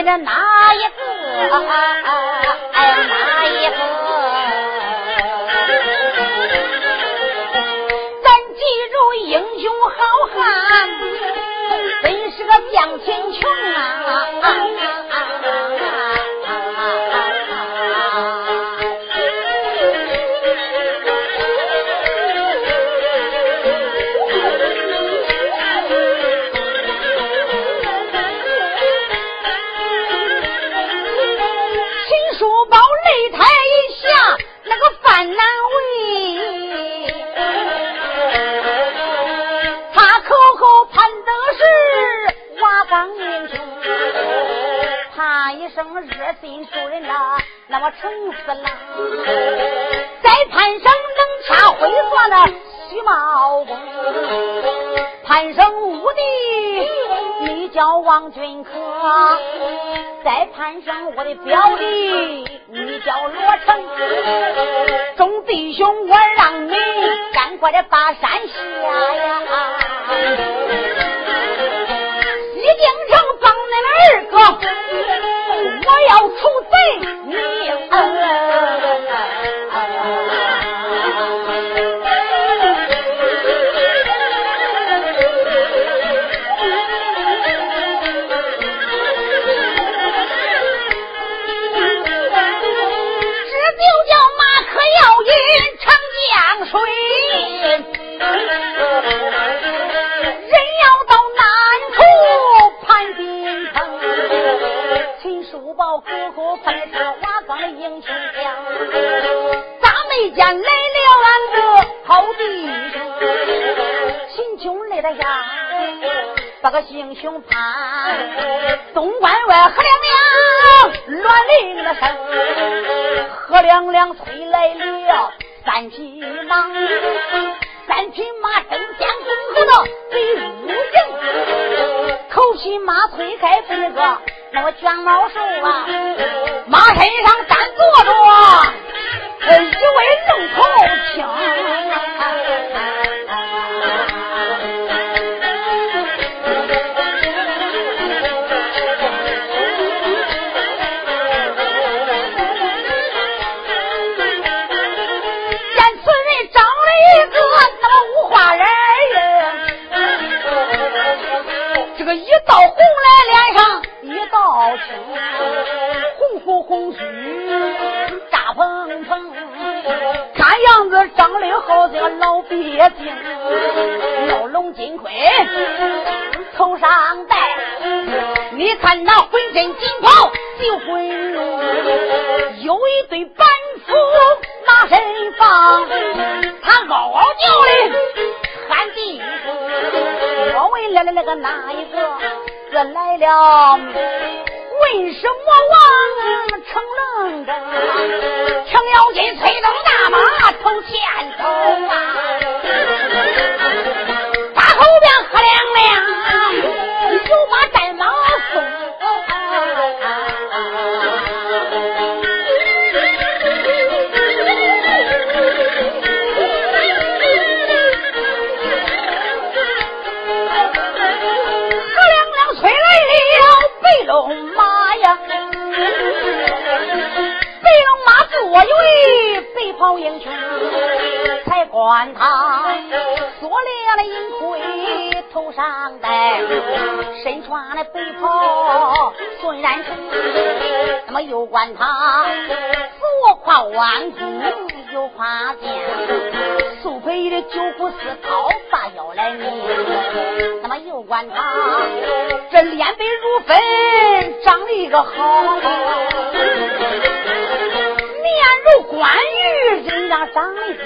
为了哪？哎，哪一个？咱记住英雄好汉，本是个将前穷啊！我，愁死了。在潘省能掐会算的徐茂公，潘省武帝你叫王俊科，在潘省我的表弟你叫罗成，众弟兄我让你赶快的把山下个英雄潘，东关外何亮亮乱铃的声，何亮亮催来了三匹马，三匹马争先恐后的追入营，头匹马推开这个那个卷毛兽啊，马身上单坐着一位龙头青。长得好像个老鳖精，腰龙金盔，头上戴，你看那浑身金袍就浑入，有一对板斧拿身放，他嗷嗷叫的喊地声，我问来了那个哪一个？这来了。为什么王成愣着？程咬金催动大马头前走啊！又管他左挎弯弓，右挎剑，素佩的九股四刀把腰来拧，那么又管他这脸白如粉，长得一个好。面如关羽，人家长得精，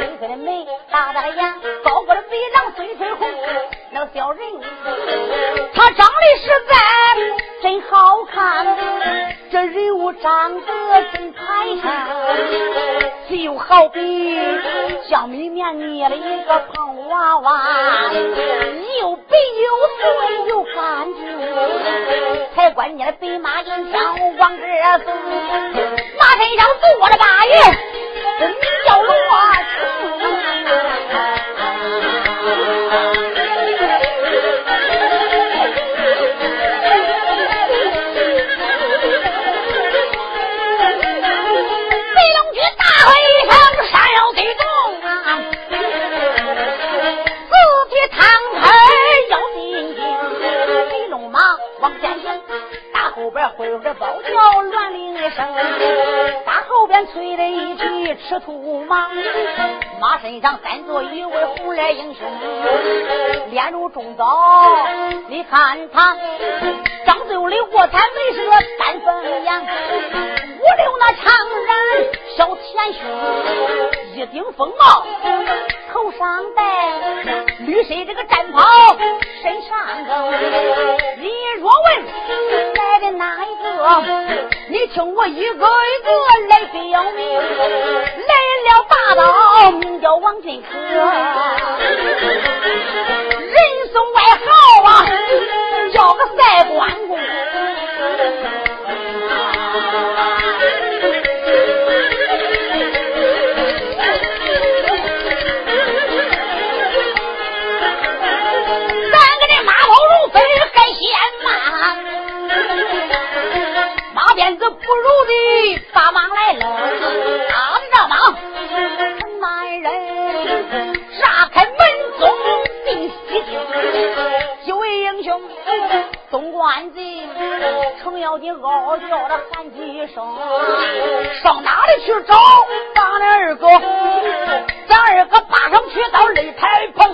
黑黑的眉，大大的眼，高高的鼻梁，嘴唇红，那小人，他长得实在真好看，这人物长得真排场，就好比小米面捏了一个胖娃娃，又白又顺又干净，才关你的白马银枪往这走，马身上坐着八爷，名叫龙会会包叫乱铃一声，打后边催了一匹赤兔马，马身上三座一位红脸英雄，脸如中枣，你看他张嘴里卧蚕眉是个丹凤眼，五六那长髯小前胸，一顶风帽头上戴，绿色这个战袍身上头，你若问来的哪？一个，你听我一个一个来表明。来了大刀，名叫王进科，人送外号啊，叫个赛关的把东关进，程咬金嗷嗷叫的喊几声，上哪里去找咱二哥？咱二哥爬上去到擂台旁，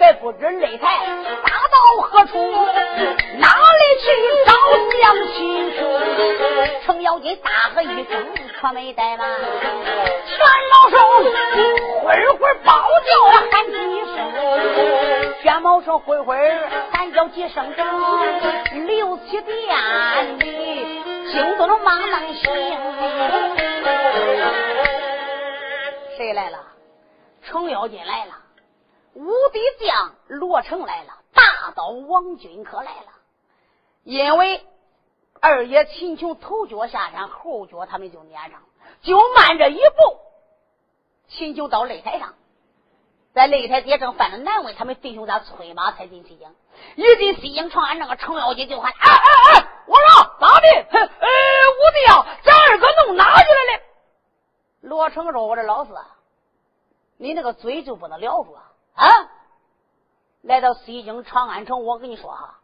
还不知擂台打到何处，哪里去找将亲兄？程咬金大喝一声，可没怠慢，全老手声，全毛手会会喊叫几声，六七遍里惊动了马能行。谁来了？程咬金来了，无敌将罗成来了，大刀王军可来了。因为二爷秦琼头脚下山，后脚他们就撵上，就慢这一步。秦琼到擂台上，在擂台底下正犯着难为，他们弟兄在催马才进西京。一进西京长安，那个程咬金就喊：“哎哎哎，我说咋的？哎，无敌啊，咱二哥弄哪去了嘞？”罗成说：“我这老四，你那个嘴就不能撂住啊！啊，来到西京长安城，我跟你说哈，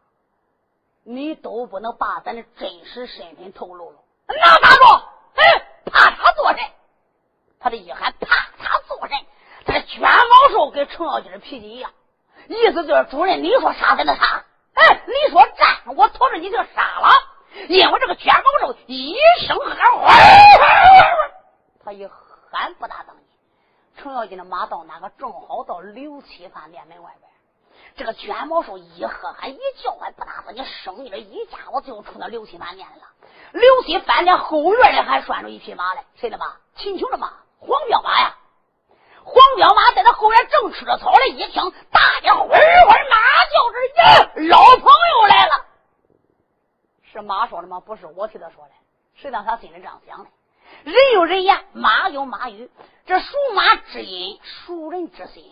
你都不能把咱的真实身份透露了。那咋着？哎，怕他做甚？他的一喊怕他做甚？他的卷毛兽跟程咬金的脾气一样，意思就是主人，你说杀咱就杀，哎，你说战，我拖着你就杀了。因为这个卷毛兽一声喊。他一喊不大等你，程咬金的马到哪个正好到刘七饭店门外边。这个卷毛兽一喝喊一叫唤不大等你，生意的一家伙就冲到刘七饭店来了。刘七饭店后院里还拴着一匹马嘞，谁的马？秦琼的马，黄骠马呀！黄彪马在他后院正吃着草嘞，一听大家会会马叫着，耶，老朋友来了。是马说的吗？不是，我替他说的。谁让他心里这样想的？人有人言，马有马语。这属马之音，属人之心。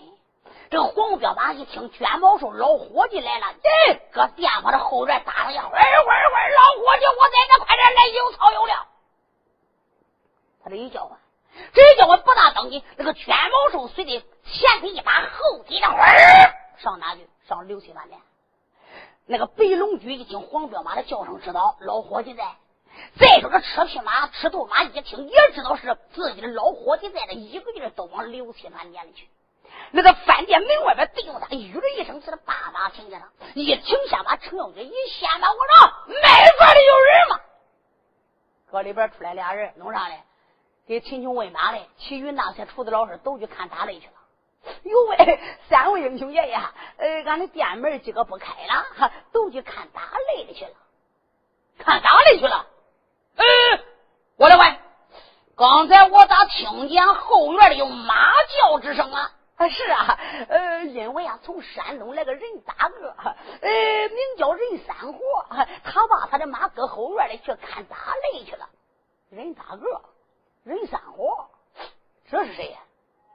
这黄彪马一听卷毛兽老伙计来了，哎，搁店铺的后院打了一会儿，会儿老伙计，我在这，快点来，有草有料。他这一叫唤，这叫我不大当心，那个卷毛兽随的前腿一把，后腿的儿上哪去？上六七饭店。那个白龙驹一听黄骠马的叫声，知道老伙计在。再说这车匹马、赤兔马一听，也知道是自己的老伙计在，这一个劲儿都往六七饭店里去。那个饭店门外边，对着他吁了一声，是叭叭听见了。一停下把程咬金一掀吧，我说卖饭的有人吗？搁里边出来俩人，弄啥嘞？给秦琼喂马嘞。其余那些厨子老师都去看打擂去了。哟喂，三位英雄爷爷，呃，俺的店门今个不开了，都去看打擂的去了。看打擂去了。呃，我来问，刚才我咋听见后院里有马叫之声啊？啊，是啊，呃，因为啊，从山东来个人大个，呃，名叫任三火，他把他的马搁后院里去看打擂去了。任大个，任三火，这是谁呀？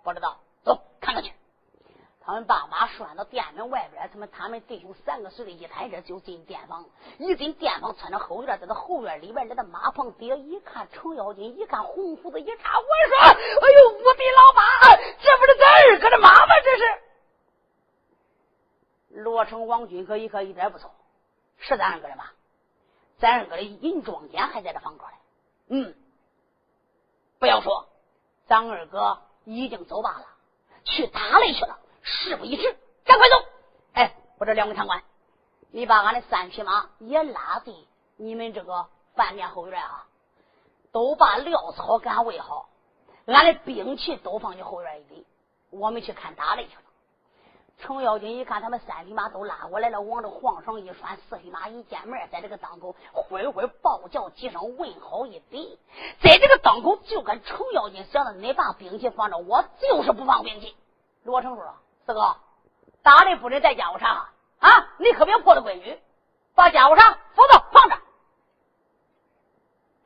不知道，走，看看去。他们把马拴到店门外边，他们他们弟兄三个随着一抬着就进店房。一进店房，穿着后院，在那后院里边，在那马棚底下一看，程咬金一看红胡子一插，我说：“哎呦，我的老妈，这不是咱二哥的马吗？这是。”罗成、王军可一看一点不错，是咱二哥的马，咱二哥的银装间还在这房桌里。嗯，不要说，咱二哥已经走罢了，去打擂去了。事不宜迟，赶快走！哎，我这两位长官，你把俺的三匹马也拉进你们这个饭店后院啊，都把料草给俺喂好，俺的兵器都放你后院一里，我们去看打擂去了。程咬金一看，他们三匹马都拉过来了，往这皇上一拴，四匹马一见面，在这个当口会会报叫几声，问好一比，在这个当口就跟程咬金想着，你把兵器放着，我就是不放兵器。罗成说。四哥，打的不能带家务长啊！你可别破了规矩，把家务长否则放着。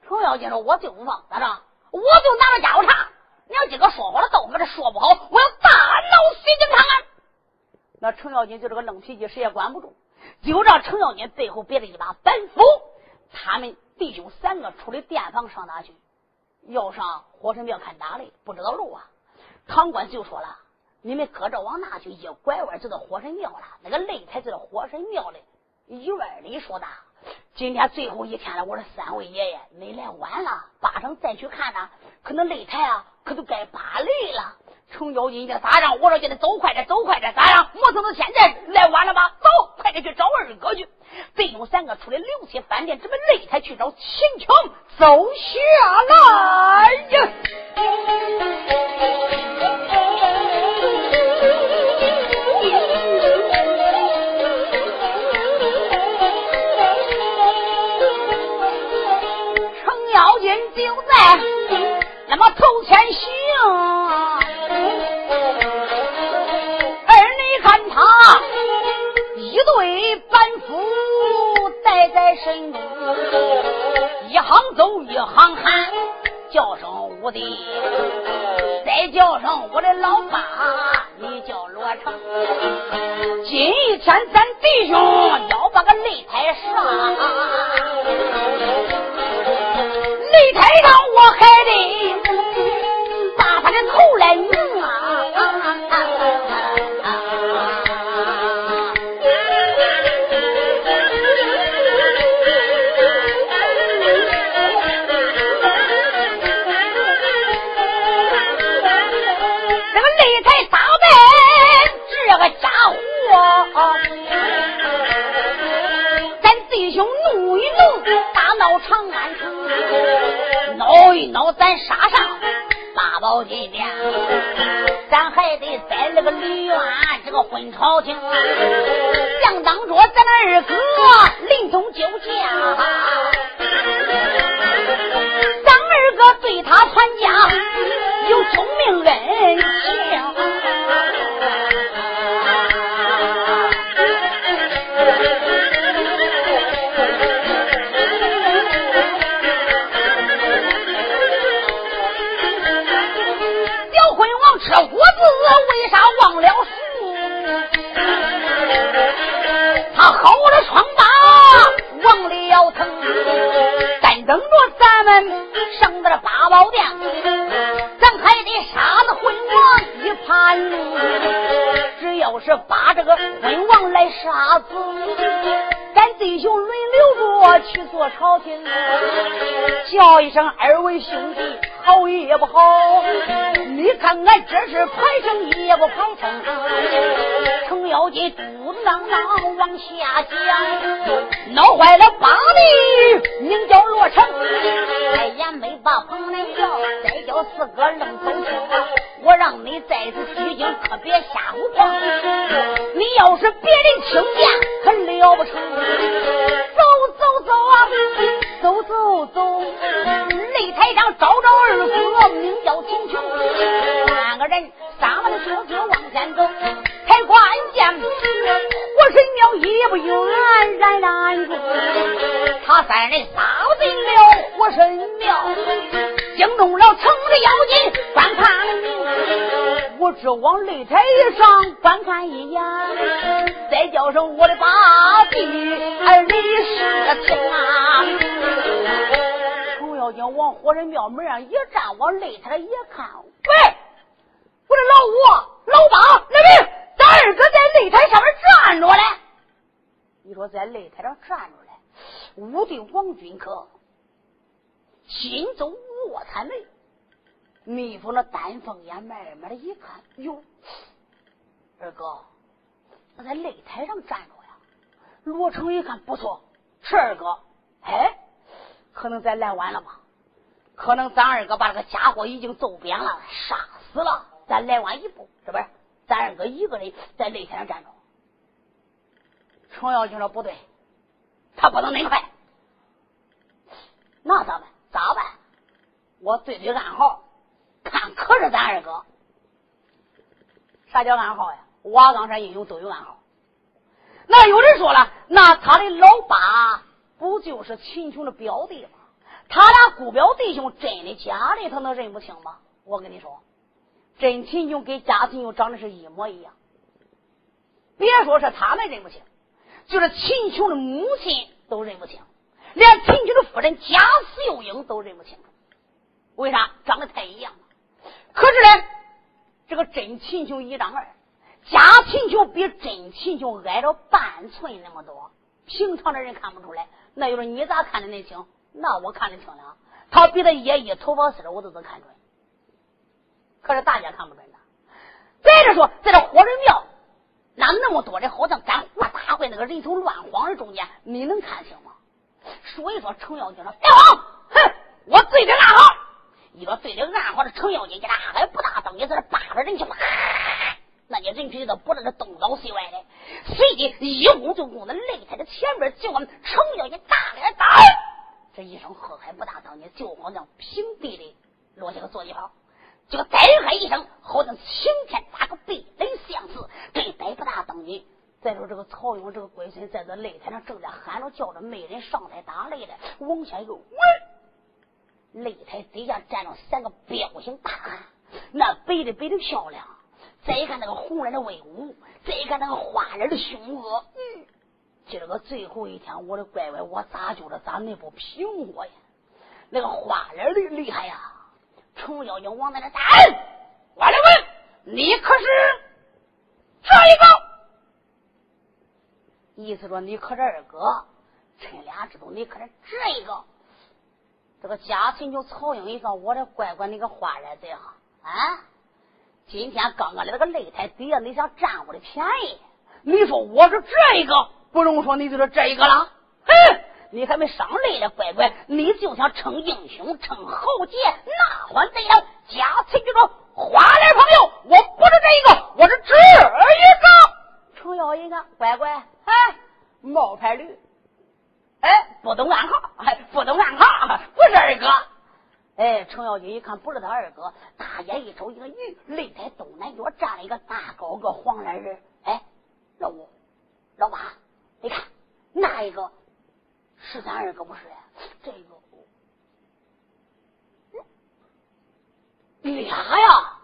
程咬金说：“我就不放，咋着？我就拿着家务长。你要今个说好了，到我这说不好，我要大闹西京长安。”那程咬金就这个愣脾气，谁也管不住，就让程咬金背后别了一把板斧。他们弟兄三个出的店房，上哪去？要上火神庙看打擂，不知道路啊。唐官就说了。你们搁这往那去一拐弯就到火神庙了。那个擂台就在火神庙的院里说的。今天最后一天了，我说三位爷爷，你来晚了，八成再去看呢。可能擂台啊，可都该扒擂了。程咬金的咋样？我说叫他走快点，走快点，咋样？莫说他现在来晚了吧？走，快点去找二哥去。弟兄三个出来六七饭店，直奔擂台去找秦琼走下来呀。程咬金就在那么头前行，板斧带在身中，一行走一行喊，叫声我的，再叫声我的老爸，你叫罗成。今天咱弟兄要把个擂台上，擂台上咱杀上。八宝金殿，咱还得在那个梨园这个混朝廷，想当着咱二哥临终救驾，咱二哥对他传家有救们上到了八宝殿，咱还得杀的昏王一盘。只要是把这个昏王来杀死，咱弟兄轮流着去做朝廷，叫一声二位兄弟。好也不好？你看俺这是排成也不排成？程咬金肚子囔囔往下讲，闹坏了八弟，名叫罗成，再也没把彭南叫，再叫四哥愣走清。我让你再次取经，可别瞎胡碰。你要是别人听见，可了不成。走走走啊，走走走。擂台上找找二哥，名叫秦琼。三个人撒把的车子往前走，才关见火神庙也不远，然然住。他三人杀进了火神庙。惊动了城的妖精，观看明。我只往擂台上观看一眼，再叫声我的八弟李世清啊！程咬金往火神庙门上一站，往擂台一看，喂，我的老五、老八、来人，咱二哥在擂台上面站着嘞。你说在擂台上站着嘞，武帝王军可心中。卧蚕眉，眯缝了丹凤眼，慢慢的一看，哟，二哥，那在擂台上站着呀。罗成一看不错，是二哥。哎，可能咱来晚了吧？可能咱二哥把这个家伙已经揍扁了，杀死了。咱来晚一步，是不是？咱二哥一个人在擂台上站着。程咬金说不对，他不能那快。那咋办？咋办？我对对暗号，看可是咱二哥。啥叫暗号呀？瓦岗山英雄都有暗号。那有人说了，那他的老八不就是秦琼的表弟吗？他俩姑表弟兄，真的假的，他能认不清吗？我跟你说，真秦琼跟假秦琼长得是一模一样。别说是他们认不清，就是秦琼的母亲都认不清，连秦琼的夫人贾秀英都认不清。为啥长得太一样了？可是呢，这个真秦琼一丈二，假秦琼比真秦琼矮了半寸那么多，平常的人看不出来。那就是你咋看的那清？那我看的清了。他比他爷爷头发丝我都能看准。可是大家看不准的。再者说，在这火神庙，那那么多人，好像干活大会那个人头乱晃的中间，你能看清吗？所以说，程咬金说：“别慌，哼，我对着暗号。”你说对着暗号的程咬金，给他还不大等，你在这扒着人去吧？那你人群都不知道东倒西歪的，随即一拱就拱在擂台的前边，就往程咬金大脸打。这一声喝还不大当，你就好像平地里落下个坐骑炮，就呆嗨一声，好像晴天打个地雷相似。这呆不大当你。再说这个曹勇这个龟孙在这擂台上正在喊着叫着，没人上台打擂的，往下一个喂。擂台底下站着三个彪形大汉，那白的白的漂亮，再一看那个红人的威武，再一看那个花脸的凶恶。嗯，今儿个最后一天，我的乖乖，我咋觉得咋那不平和呀？那个花脸的厉害呀！程咬金往那那打，我来问你，可是这一个？意思说你可是二哥，趁俩知道你可是这一个。这个贾秦就曹英一看，我的乖乖，你个花脸贼哈啊！今天刚刚的那个擂台底下，你想占我的便宜？你说我是这一个，不用说，你就是这一个了。哼，你还没上擂呢，乖乖，你就想逞英雄，逞豪杰，那还得了？贾秦就说：“花脸朋友，我不是这一个，我是这一个。”程咬一个乖乖，哎，冒牌驴。哎，不懂暗号，哎，不懂暗号，不是二哥。哎，程咬金一看不是他二哥，大眼一瞅，一个鱼擂台东南角站了一个大高个黄脸人。哎，老五、老八，你看那一个是咱二哥不是？这个俩呀？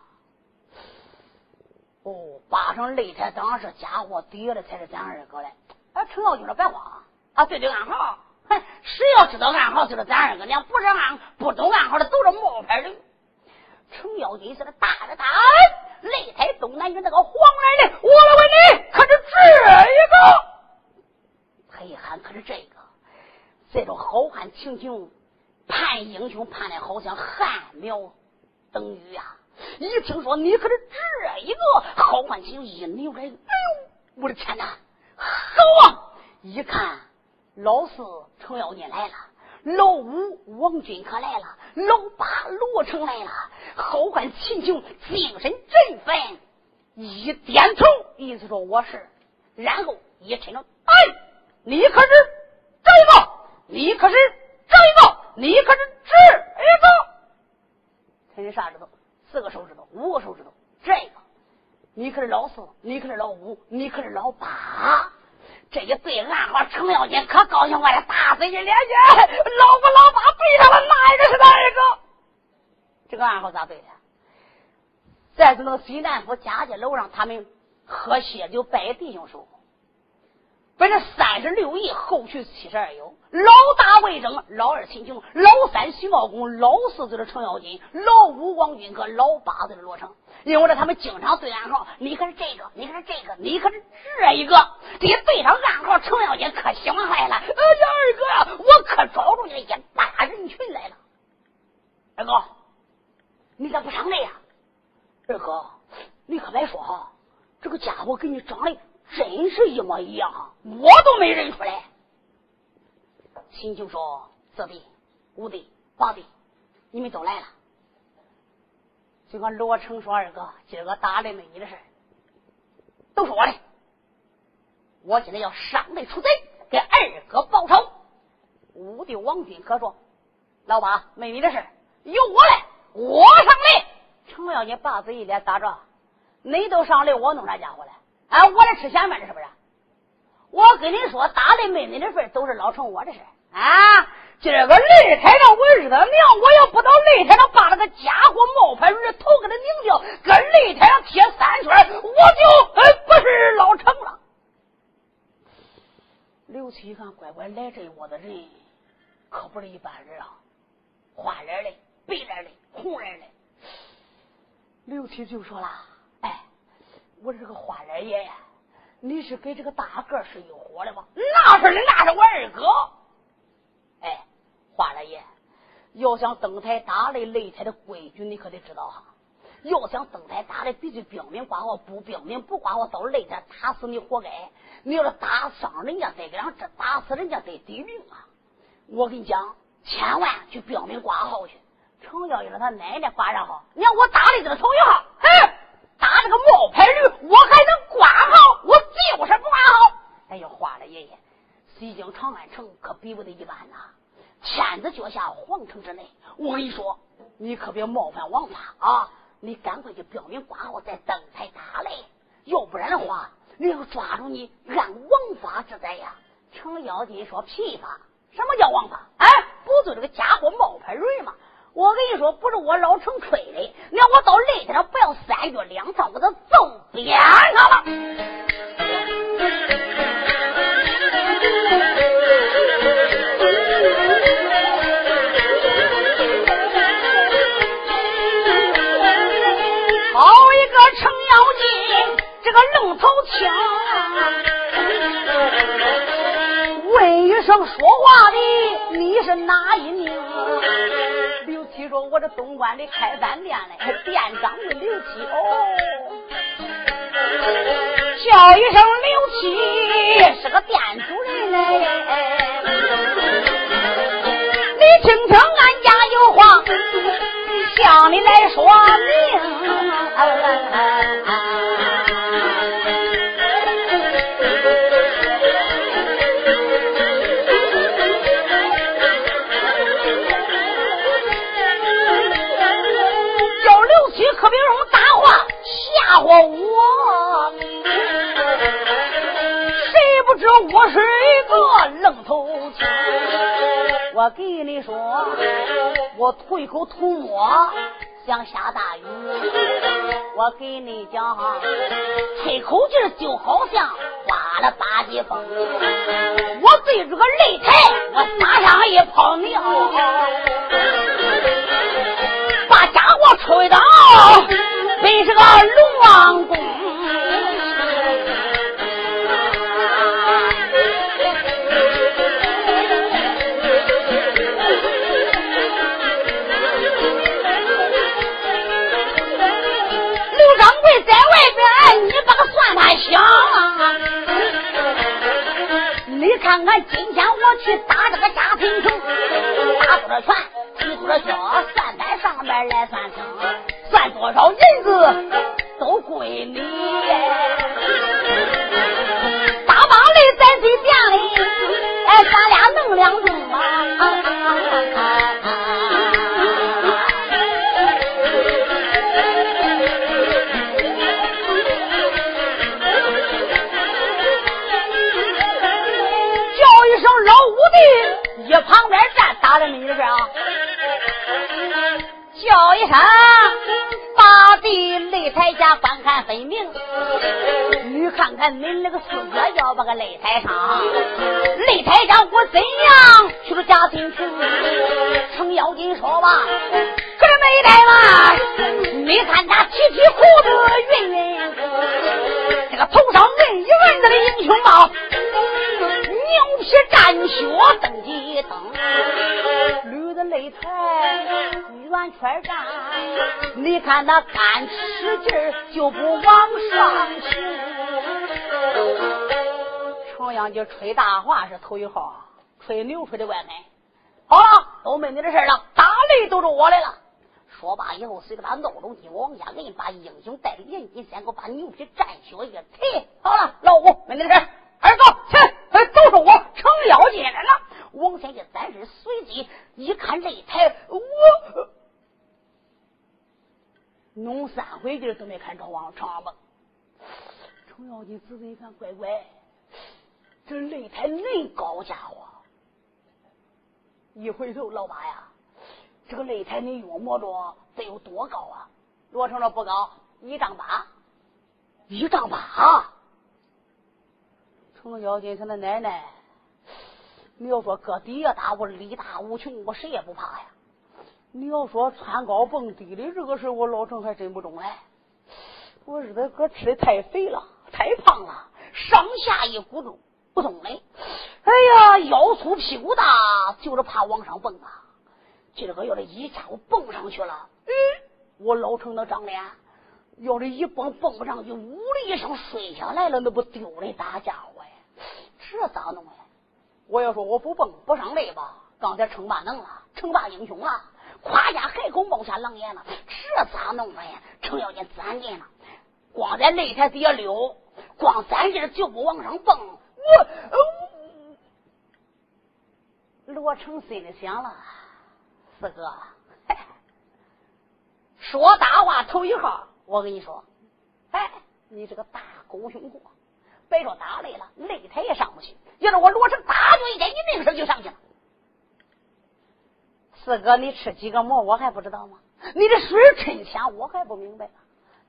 哦，八成擂台当然是家伙底下才是咱二哥嘞。哎，程咬金说别慌。啊，对对暗号，哼，谁要知道暗号就是咱二哥娘，不是暗不懂暗号的都是冒牌的。程咬金在那打着打，擂台东南角那个黄脸的，我来问你，可是这一个？他一喊，可是这个。这种好汉情景，盼英雄盼的好像汗苗等雨啊！一听说你可是这一个好汉情，一扭开，哎呦，我的天哪！好啊！一看老四程咬金来了，老五王军可来了，老八罗成来了，好汉秦琼精神振奋，一点头，意思说我是，然后一抻着，哎，你可是这个。你可是这个，你可是这一个，看你啥指头？四个手指头，五个手指头。这个，你可是老四，你可是老五，你可是老八。这一对暗号，程咬金可高兴坏了，大嘴一咧嘴，老五、老八背上了，哪一个是哪一个？这个暗号咋对的？再是那个西南府家家楼上，他们喝血就拜弟兄手候。把这三十六义后续七十二有，老大魏征，老二秦琼，老三徐茂公，老四就是程咬金，老五王军和老八就是罗成。因为这他们经常对暗号，你可是这个，你可是这个，你可是这一个。这一对上暗号，程咬金可喜欢坏了。哎呀，二哥呀，我可找着你了一大人群来了。二哥，你咋不上来呀？二哥，你可别说哈，这个家伙给你长得。真是一模一样，我都没认出来。秦琼说：“四弟、五弟、八弟，你们都来了。”就跟罗成说：“二哥，今儿个打的没你的事都是我的。我今天要上擂出贼，给二哥报仇。”五弟王军可说：“老八，没你的事由我来，我上擂。”程咬金把嘴一咧，打着，你都上擂，我弄啥家伙来？啊，我来吃闲饭的，是不是？我跟你说，打的没你的份都是老成我的事啊！今儿个擂台上我日他娘，我要不到擂台上把那个家伙冒牌人的头给他拧掉，搁擂台上贴三圈，我就不是老成了。刘七一看，乖乖来这一窝子人，可不是一般人啊！花脸的、白脸的、红脸的。刘七就说了。我这个花脸爷，你是跟这个大个是一伙的吗？那是的，那是我二哥。哎，花脸爷，要想登台打擂擂台的规矩，你可得知道哈。要想登台打擂，必须兵名挂号，不兵名不挂号，到擂台打死你活该。你要是打伤人家，再给上这打死人家得抵命啊！我跟你讲，千万去标明挂号去。程咬金他奶奶挂上号，你看我打擂这个头一号，哼。打这个冒牌驴，我还能挂号？我就是不挂号。哎呀，花了爷爷，西京长安城可比不得一般呐！天子脚下，皇城之内。我跟你说，你可别冒犯王法啊！你赶快去标明挂号，再登台打擂，要不然的话，你要抓住你，按王法治罪呀！程咬金说：“屁话！什么叫王法？哎，不就这个家伙冒牌驴吗？”我跟你说，不是我老成吹的，你看我到擂台上不要三月两趟，我都揍扁他了。好一个程咬金，这个愣头青，问一声说话的，你是哪一名？听说我这东关里开饭店嘞，店长的刘七哦，叫一声刘七是个店主人嘞。你听听俺家有话，向你来说明。吓唬我！谁不知我是一个愣头青？我给你说，我吐一口吐沫想下大雨。我给你讲哈，吹口气就好像刮了八级风。我对着个擂台，我撒上一泡尿，把家伙吹倒。背是个龙。王宫。刘掌柜在外边，你把个算盘响。你看看今天我去打这个家庭球，打多少拳，踢多少脚，算盘上边来算清，多少银子都归你。大帮里在这店里，哎，咱俩弄两盅吧。叫一声老五的，一旁边站打的你的事啊，叫一声，擂台下观看分明。你看看你那个四哥要把个擂台上，擂台上我怎样去了家庭去？程咬金说吧，可是没带嘛？你看他提提裤子，云云，这个头上摁一摁子的英雄帽。牛皮战靴登几登，绿的擂台圆圈站，你看他干使劲就不往上去。重阳节吹大话是头一号，吹牛吹的怪狠。好了，都没你的事了，打擂都是我来了。说罢以后，随着他闹钟一往下摁，把英雄带连金先给我把牛皮蘸血一提。好了，老五没你的事二哥去。都是我程咬金来了。王先生暂时随即一看擂台，我弄三回劲都没看着往程蹦。程咬金仔细一看，乖乖，这擂台恁高家伙！一回头，老八呀，这个擂台你约摸着得有多高啊？罗成说不高，一丈八，一丈八。程咬金他那奶奶，你要说搁底下打我力大无穷，我谁也不怕呀。你要说穿高蹦低的这个事我老程还真不中哎。我日他哥吃的太肥了，太胖了，上下一鼓动不动嘞。哎呀，腰粗屁股大，就是怕往上蹦啊。今儿个要是一下我蹦上去了，嗯，我老程那长脸。要是一蹦蹦不上去，呜的一声摔下来了，那不丢的大家伙呀！这咋弄呀？我要说我不蹦不上来吧，刚才称霸能了，称霸英雄了，夸下海口冒下狼烟了，这咋弄的呀？程咬金攒劲了，光在擂台底下溜，光攒劲就不往上蹦。我罗成心里想了，四哥，说大话头一号。我跟你说，哎，你这个大狗熊货，别说打擂了，擂台也上不去。要是我罗成打就一点，你那个时就上去了。四哥，你吃几个馍，我还不知道吗？你这水真浅，我还不明白。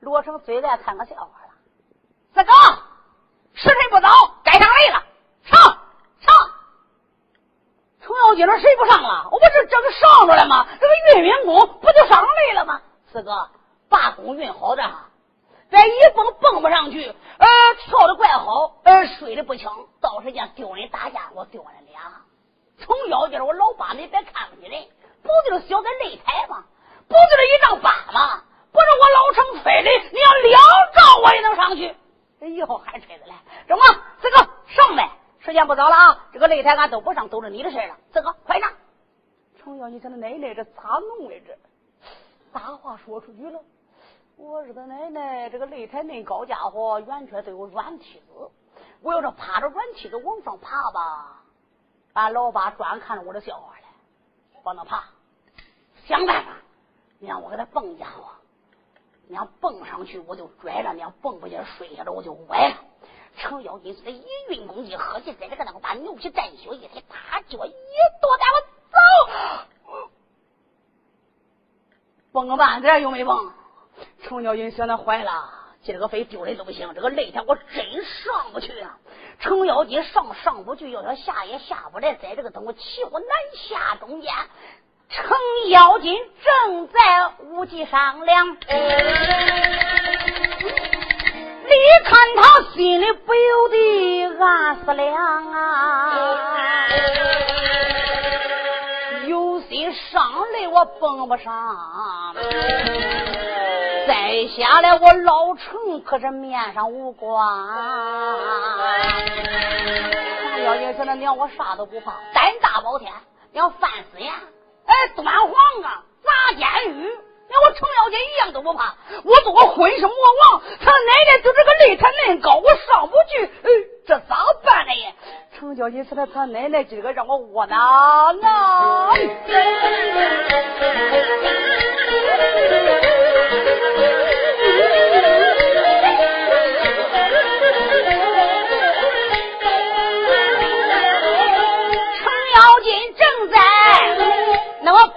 罗成最爱看个笑话了。四哥，时辰不早，该上擂了，上上。程咬金说：“谁不上了？我不是正上着了吗？这个运云功不就上擂了吗？”四哥。把功运好的哈，这一蹦蹦不上去，呃，跳的怪好，呃，睡的不轻，到时间丢人打架，我丢人俩。程咬金我老八，你别看不起人，不就是小个擂台吗？不就是一丈八吗？不是我老成吹的，你要两丈我也能上去。以后还吹的来，中啊，四哥上呗，时间不早了啊，这个擂台俺都不上，都是你的事了。四哥快上！程咬金他的奶奶这咋弄来着？大话说出去了。我日的奶奶，这个擂台那高家伙，圆圈都有软梯子。我要是趴着软梯子往上爬吧，俺老八专看着我的笑话来，往那爬，想办法，你让我给他蹦家伙，你要蹦上去我就拽着，你要蹦不下睡下来我就歪了。程咬金是一运功一合计，在这个那个把牛皮战靴一抬，大脚一跺，带我走，蹦个半点又没蹦。程咬金想那坏了，今儿个非丢人都不行。这个擂台我真上不去啊！程咬金上上不去，要想下也下不来。在这个等我骑虎难下中间，程咬金正在屋脊商量。你看他心里不由得暗思量啊，有心上来我蹦不上，再下来我老程可是面上无光。程咬金说：“那娘我啥都不怕，胆大包天，娘范思言，哎，端皇啊，砸监狱。”连我程咬金一样都不怕，我做个混世魔王，他奶奶就这个擂台恁高，我上不去，哎，这咋办呢？程咬金说他他奶奶今个让我窝囊啊！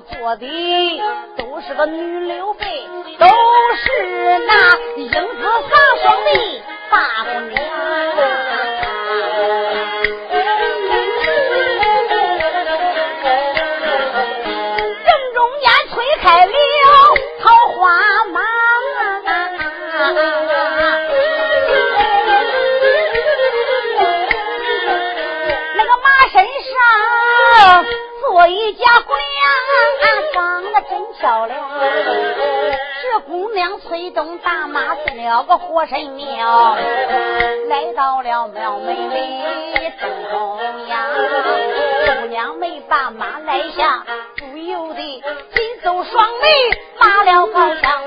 做的都是个女刘备，都是那英姿飒爽的大姑娘。这姑娘催动大马进了个火神庙，来到了庙门里正中央。姑娘没把马来下，不由得紧皱双眉，打了高枪，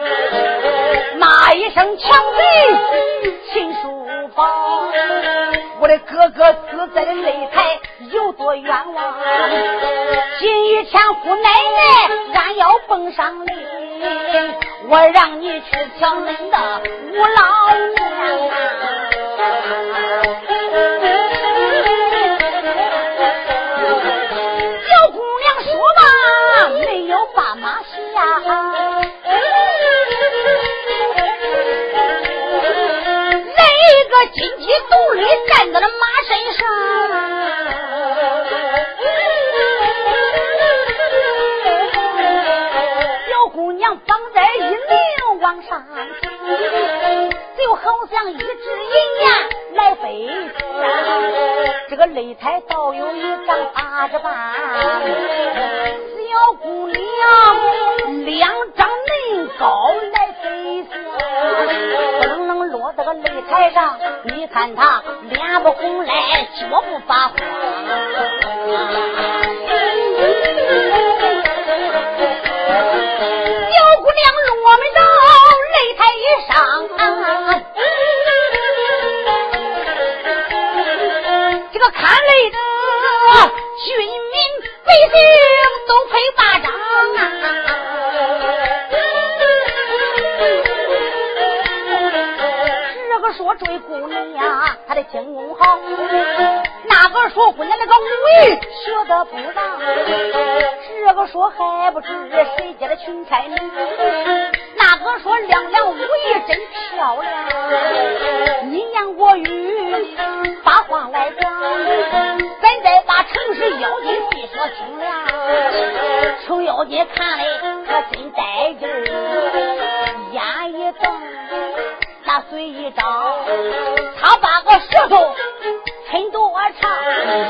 骂一声强贼，秦书宝，我的哥哥死在擂台。有多冤枉！今一天姑奶奶，俺要蹦上你，我让你去抢恁的五老娘。小姑娘说吧，没有把马下，来一个金鸡独立站在了马身上。往上就好像一只银雁来飞翔这个擂台倒有一丈八十八，小姑娘两丈恁高来飞不能能落在个擂台上，你看她脸不红来，脚不发慌。个军民百姓都配巴掌啊！这个说追姑娘，他的轻功好；那个说姑娘那个武艺学的不当；这个说还不知谁家的裙彩女。那个说亮亮武艺真漂亮，你言我语把话来讲，咱再把城市妖精细说清了。程妖精看来可真带劲儿，眼一瞪，那嘴一张，他把个舌头抻多长，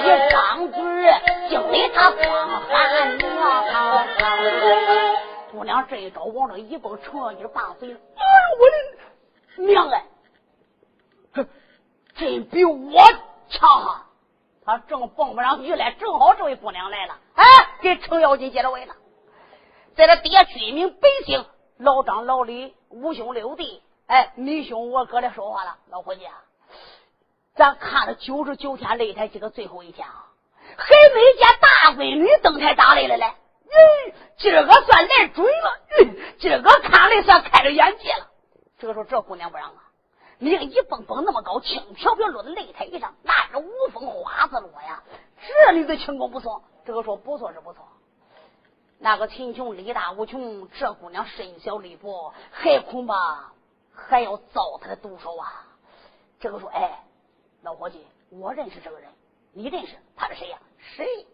一张嘴就给他光喊娘。姑娘这一招往这一蹦，程咬金大嘴了。哎呦我的娘哎！这，真比我强哈！他正蹦不上去来，正好这位姑娘来了，哎，给程咬金接了围了。在这底下，军民百姓，老张、老李、五兄六弟，哎，你兄我哥来说话了。老伙计，咱看了九十九天擂台，今个最后一天啊，还没见大闺女登台打擂了嘞。咦，今儿个算来准了，今儿个看来算开了眼界了。这个时候，这姑娘不让啊，你这个一蹦蹦那么高，轻飘飘落在擂台上，那是无风花子落呀。这里的轻功不错，这个说不错是不错。那个秦琼力大无穷，这姑娘身小力薄，还恐怕还要遭他的毒手啊。这个说，哎，老伙计，我认识这个人，你认识他是谁呀？谁？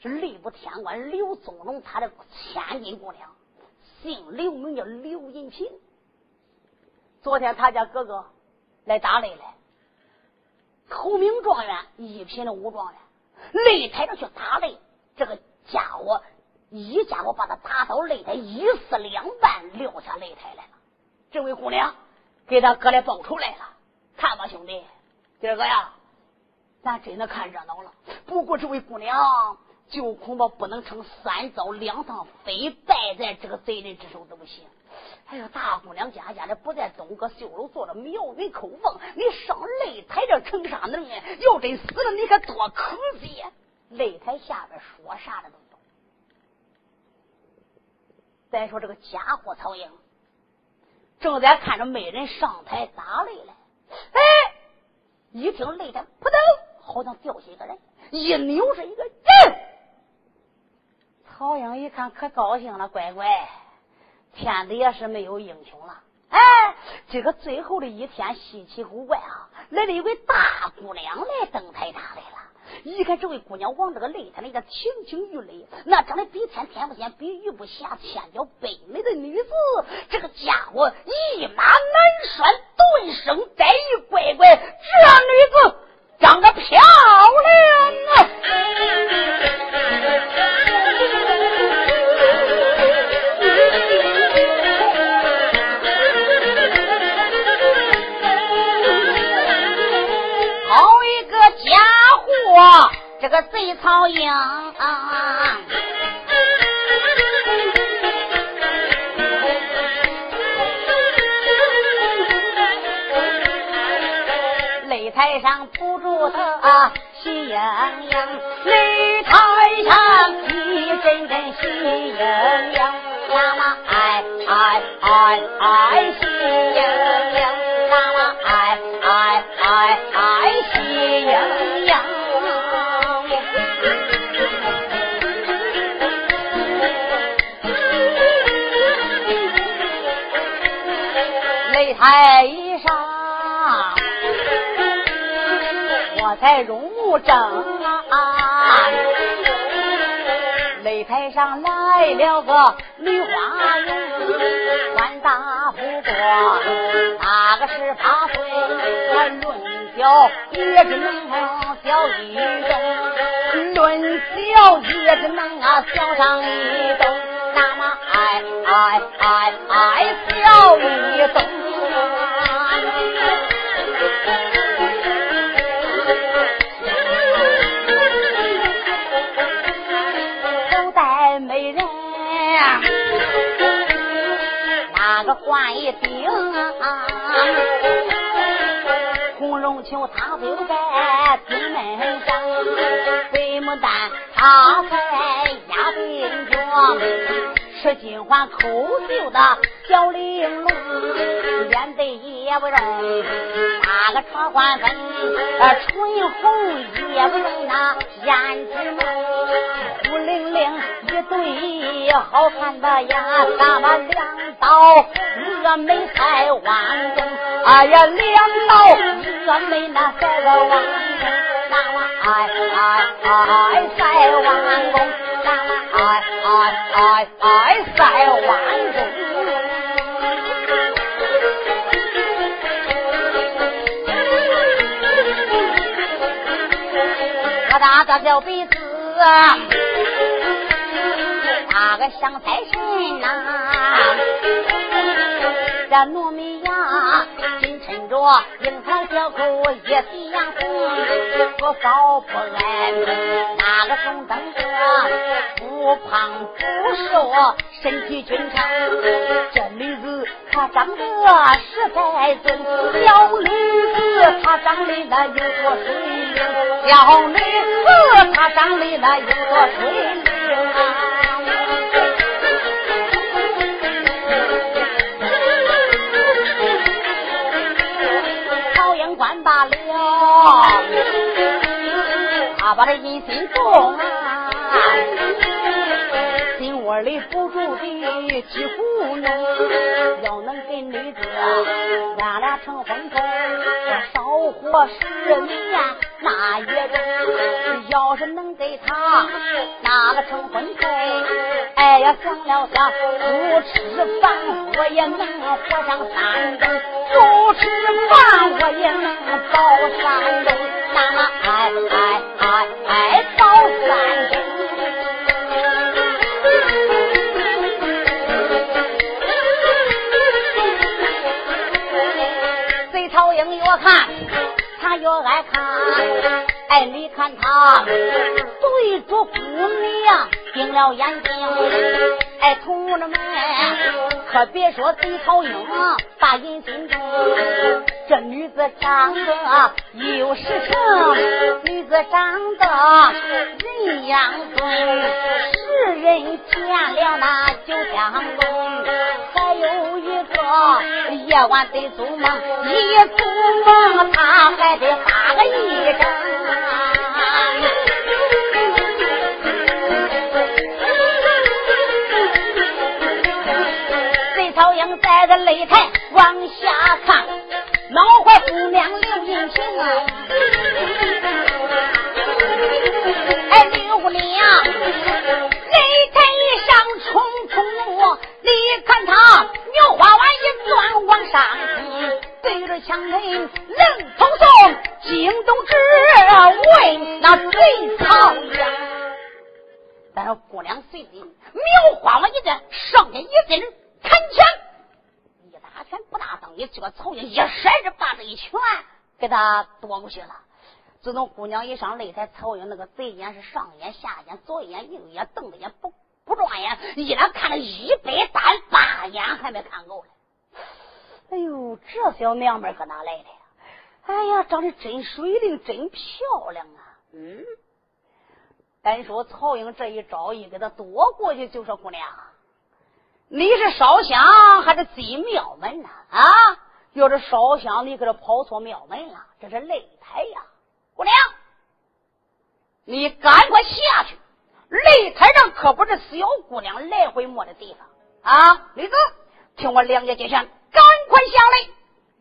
是吏部天官刘宗龙，他的千金姑娘，姓刘，名叫刘银平。昨天他家哥哥来打擂来，头名状元，一品的武状元，擂台上去打擂，这个家伙一家伙把他打到擂台一死两半，撂下擂台来了。这位姑娘给他哥来报仇来了，看吧，兄弟，今儿个呀，咱真的看热闹了。不过这位姑娘。就恐怕不能成三遭两趟，非败在这个贼人之手都不行。哎呦，大姑娘家家的不在东阁绣楼坐着，苗云口凤，你上擂台这成啥能啊？要真死了，你可多可惜！擂台下边说啥的都懂。再说这个家伙曹英，正在看着美人上台打擂来，哎，一听擂台扑腾，好像掉下一个人，一扭是一个人。曹英一看，可高兴了，乖乖，天子也是没有英雄了。哎，这个最后的一天，稀奇古怪啊，来了一位大姑娘来登台打来了。一看这位姑娘往这个擂台里个亭亭玉立，那长得比天天不见，比玉不瑕，千娇百媚的女子，这个家伙一马难拴，顿生黛玉，乖乖，这女子长得漂亮啊！这个贼曹英，擂台上扑住他喜洋洋，擂台上一阵阵喜洋洋，呀嘛哎哎哎哎喜盈台上，我才入目正啊！擂台上来了个女花容，穿大服装，那个十八岁，论脚也只能小一动，论脚也只能啊小上一动，那么哎哎哎哎小一动。求他不在金门上，白牡丹他在压鬓角，是金环扣绣的小玲珑，脸对也不容，打个穿环粉，唇红也不容那胭脂浓，孤零零一对好看的呀，咱们两道。峨眉赛弯弓，哎呀，两道峨眉那赛个弯弓，那么哎哎哎赛弯弓，那么哎哎哎哎赛弯弓。我大个小鼻子，那个香菜身呐。这糯米呀，紧衬着樱桃小口，一地洋红，不高不矮，那个中等个，不胖不瘦，身体均称。这女子她长得实在俊，小女子她长得那有多水灵，小女子她长得那有多水灵啊。他把这阴心重啊，心窝里不住的几乎浓，要能给女子俺俩成婚配，少活十年那也中。要是能。给他那个成婚配，哎呀想了想，不吃饭我也能。活上三更，不吃饭我也能。保三更，那么哎哎哎哎保三更。我爱看。哎，你看他对着姑娘盯了眼睛，哎，同志们可别说贼曹英把人心中，这女子长得有实诚，女子长得人样尊，世人见了那就相中。还有一个夜晚得做梦，一做梦他还得打个一针。往下看，脑怀姑娘刘银平啊！哎，刘姑娘，擂台上冲冲你看他苗花丸一转往上，对着墙头冷风送，惊动之问那贼曹英。但是姑娘随即苗花丸一转，上前一阵，砍枪，一打拳不大等，你这个曹英一甩着，把这一拳给他夺过去了。自从姑娘一上擂台，曹英那个贼眼是上眼下眼，左眼右眼，瞪着眼不不转眼，一连看了一百单八眼还没看够呢。哎呦，这小娘们搁哪来的呀？哎呀，长得真水灵，真漂亮啊！嗯，单说曹英这一招一给他夺过去，就说姑娘。你是烧香还是进庙门呢？啊，要是烧香，你可是跑错庙门了。这是擂台呀，姑娘，你赶快下去。擂台上可不是小姑娘来回摸的地方啊！李子，听我两节接劝，赶快下来。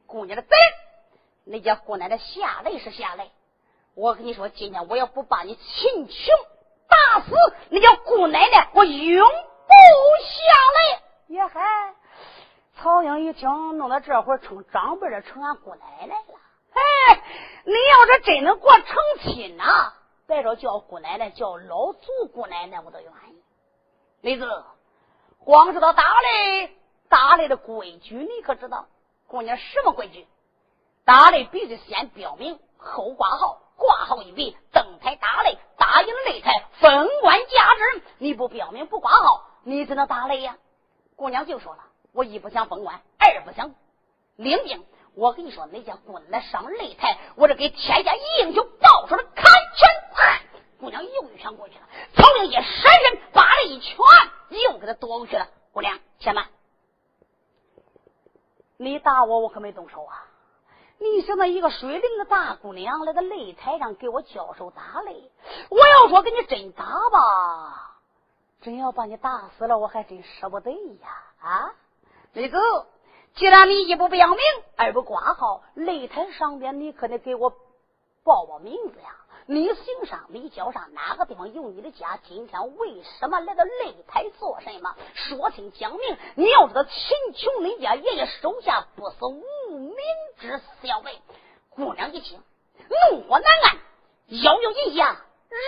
姑娘的贼，你家姑奶奶下来是下来，我跟你说，今天我要不把你秦琼打死，你家姑奶奶我永。不下来也还，曹英一听，弄到这会儿成长辈的，成俺姑奶奶了。哎，你要是真能给我成亲呐，别说叫姑奶奶，叫老祖姑奶奶我都愿意。李子，光知道打擂，打擂的规矩你可知道？姑娘什么规矩？打擂必须先标明，后挂号，挂号一笔，登台打擂，打赢擂台分官加职。你不标明，不挂号。你怎能打擂呀？姑娘就说了，我一不想封官，二不想领兵。我跟你说，那家姑娘上擂台，我这给天下英雄报仇的砍拳。姑娘又一拳过去了，曹英杰闪身扒了一拳，又给他夺过去了。姑娘，且慢，你打我，我可没动手啊！你是那一个水灵的大姑娘，来到擂台上给我交手打擂，我要说给你真打吧。真要把你打死了，我还真舍不得呀！啊，李子，既然你一不表明，二不挂号，擂台上边你可得给我报报名字呀！你姓啥，你叫啥，哪个地方有你的家？今天为什么来到擂台做什么？说清讲明！你要知道，秦琼你家爷爷手下不是无名之小辈。姑娘一听，怒火难按，咬咬一下，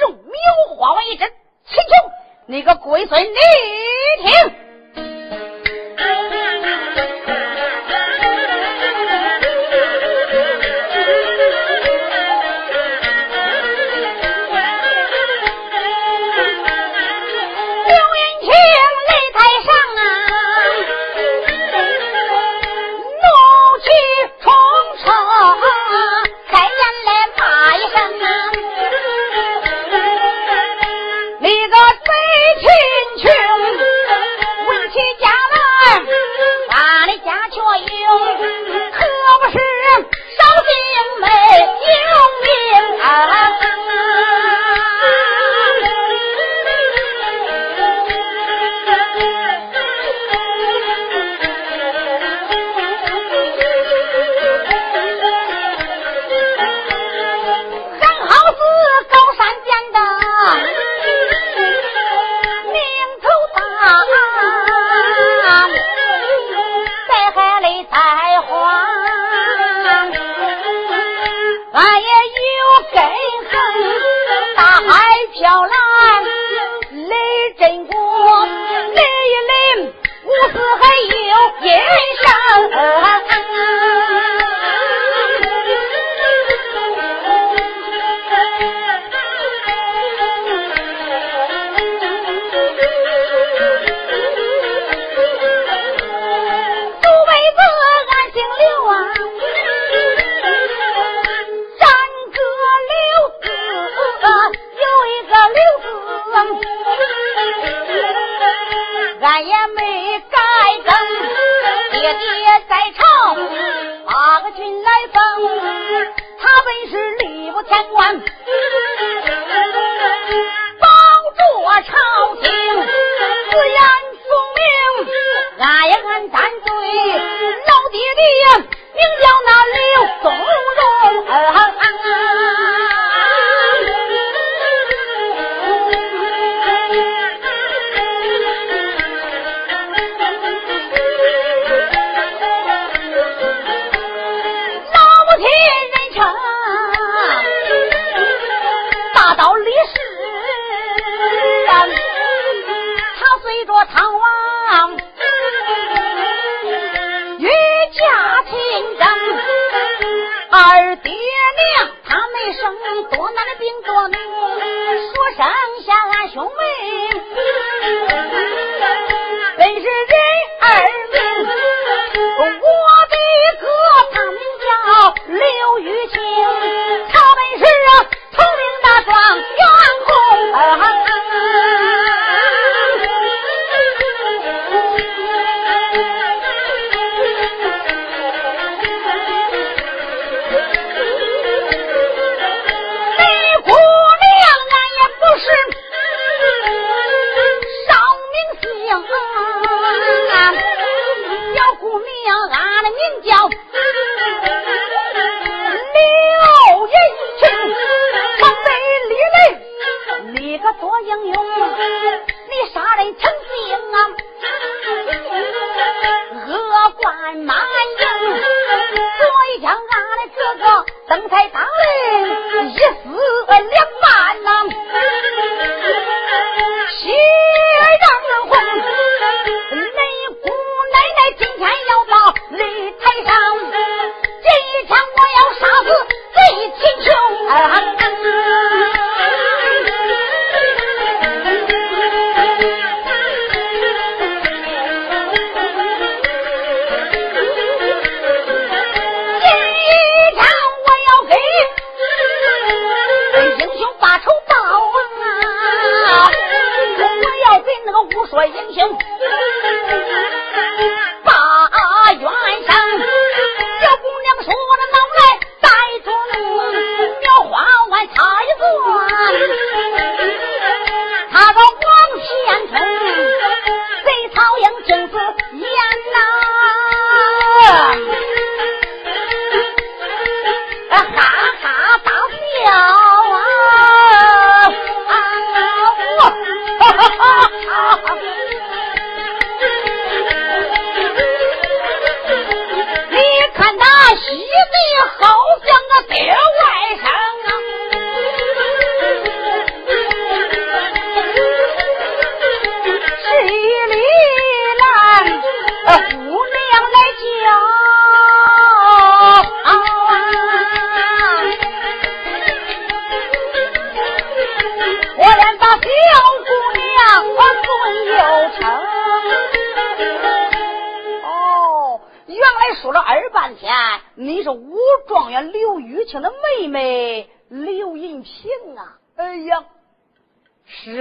肉苗花完一针，秦琼。你个龟孙，你听。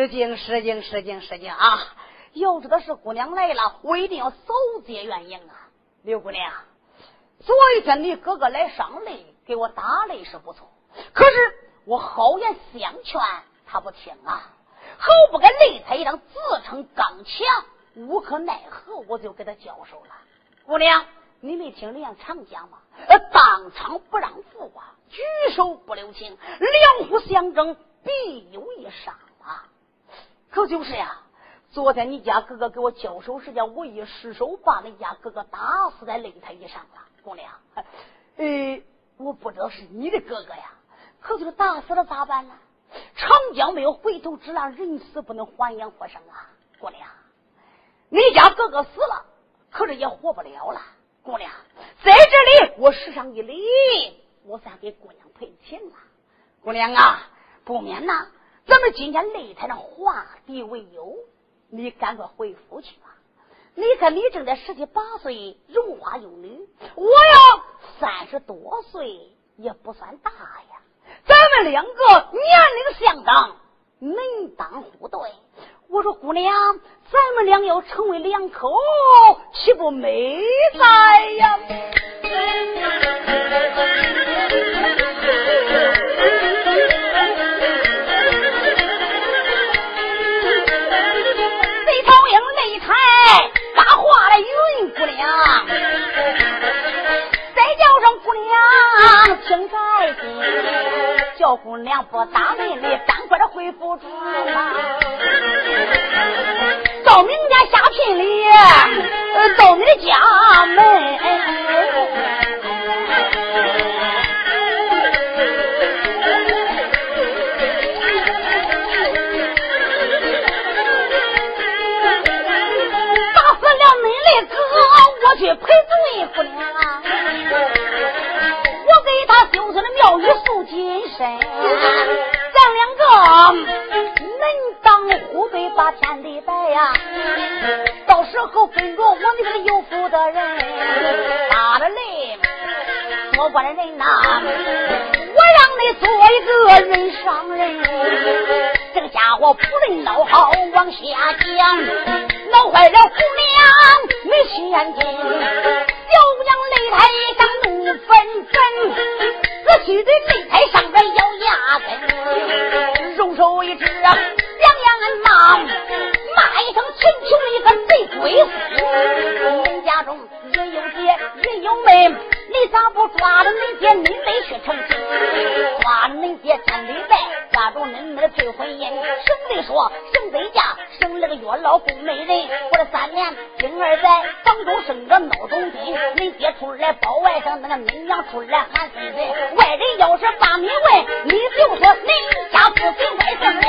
失敬失敬失敬啊！要知道是姑娘来了，我一定要扫街援迎啊！刘姑娘，昨一天你哥哥来上擂，给我打擂是不错，可是我好言相劝他不听啊！好不该擂他一张，自称刚强，无可奈何，我就给他交手了。姑娘，你没听人家常讲吗？当场不让步啊，举手不留情，两虎相争，必有一伤。可就是呀，昨天你家哥哥给我交手时间，我一失手把你家哥哥打死在擂台上了。姑娘，呃，我不知道是你的哥哥呀，可就是打死了咋办呢？长江没有回头之浪，人死不能还阳复生啊！姑娘，你家哥哥死了，可是也活不了了。姑娘，在这里我施上一礼，我算给姑娘赔情了。姑娘啊，不免呐，咱们今天擂台上化敌为友，你赶快回府去吧。你看你正在十七八岁，荣华有女，我呀三十多岁，也不算大呀。咱们两个年龄相当，门当户对。我说姑娘，咱们俩要成为两口，岂不美哉呀？姑娘不打门，你赶快的回府住吧。到明家下聘礼，到你的家门。官的人呐，我让你做一个人上人。这个家伙不能老好往下讲，闹坏了姑娘没钱金，儿在房中生个脑中钉，恁爹出来包外甥，那个恁娘出来喊孙子。外人要是把你问，你就说恁家不行外甥。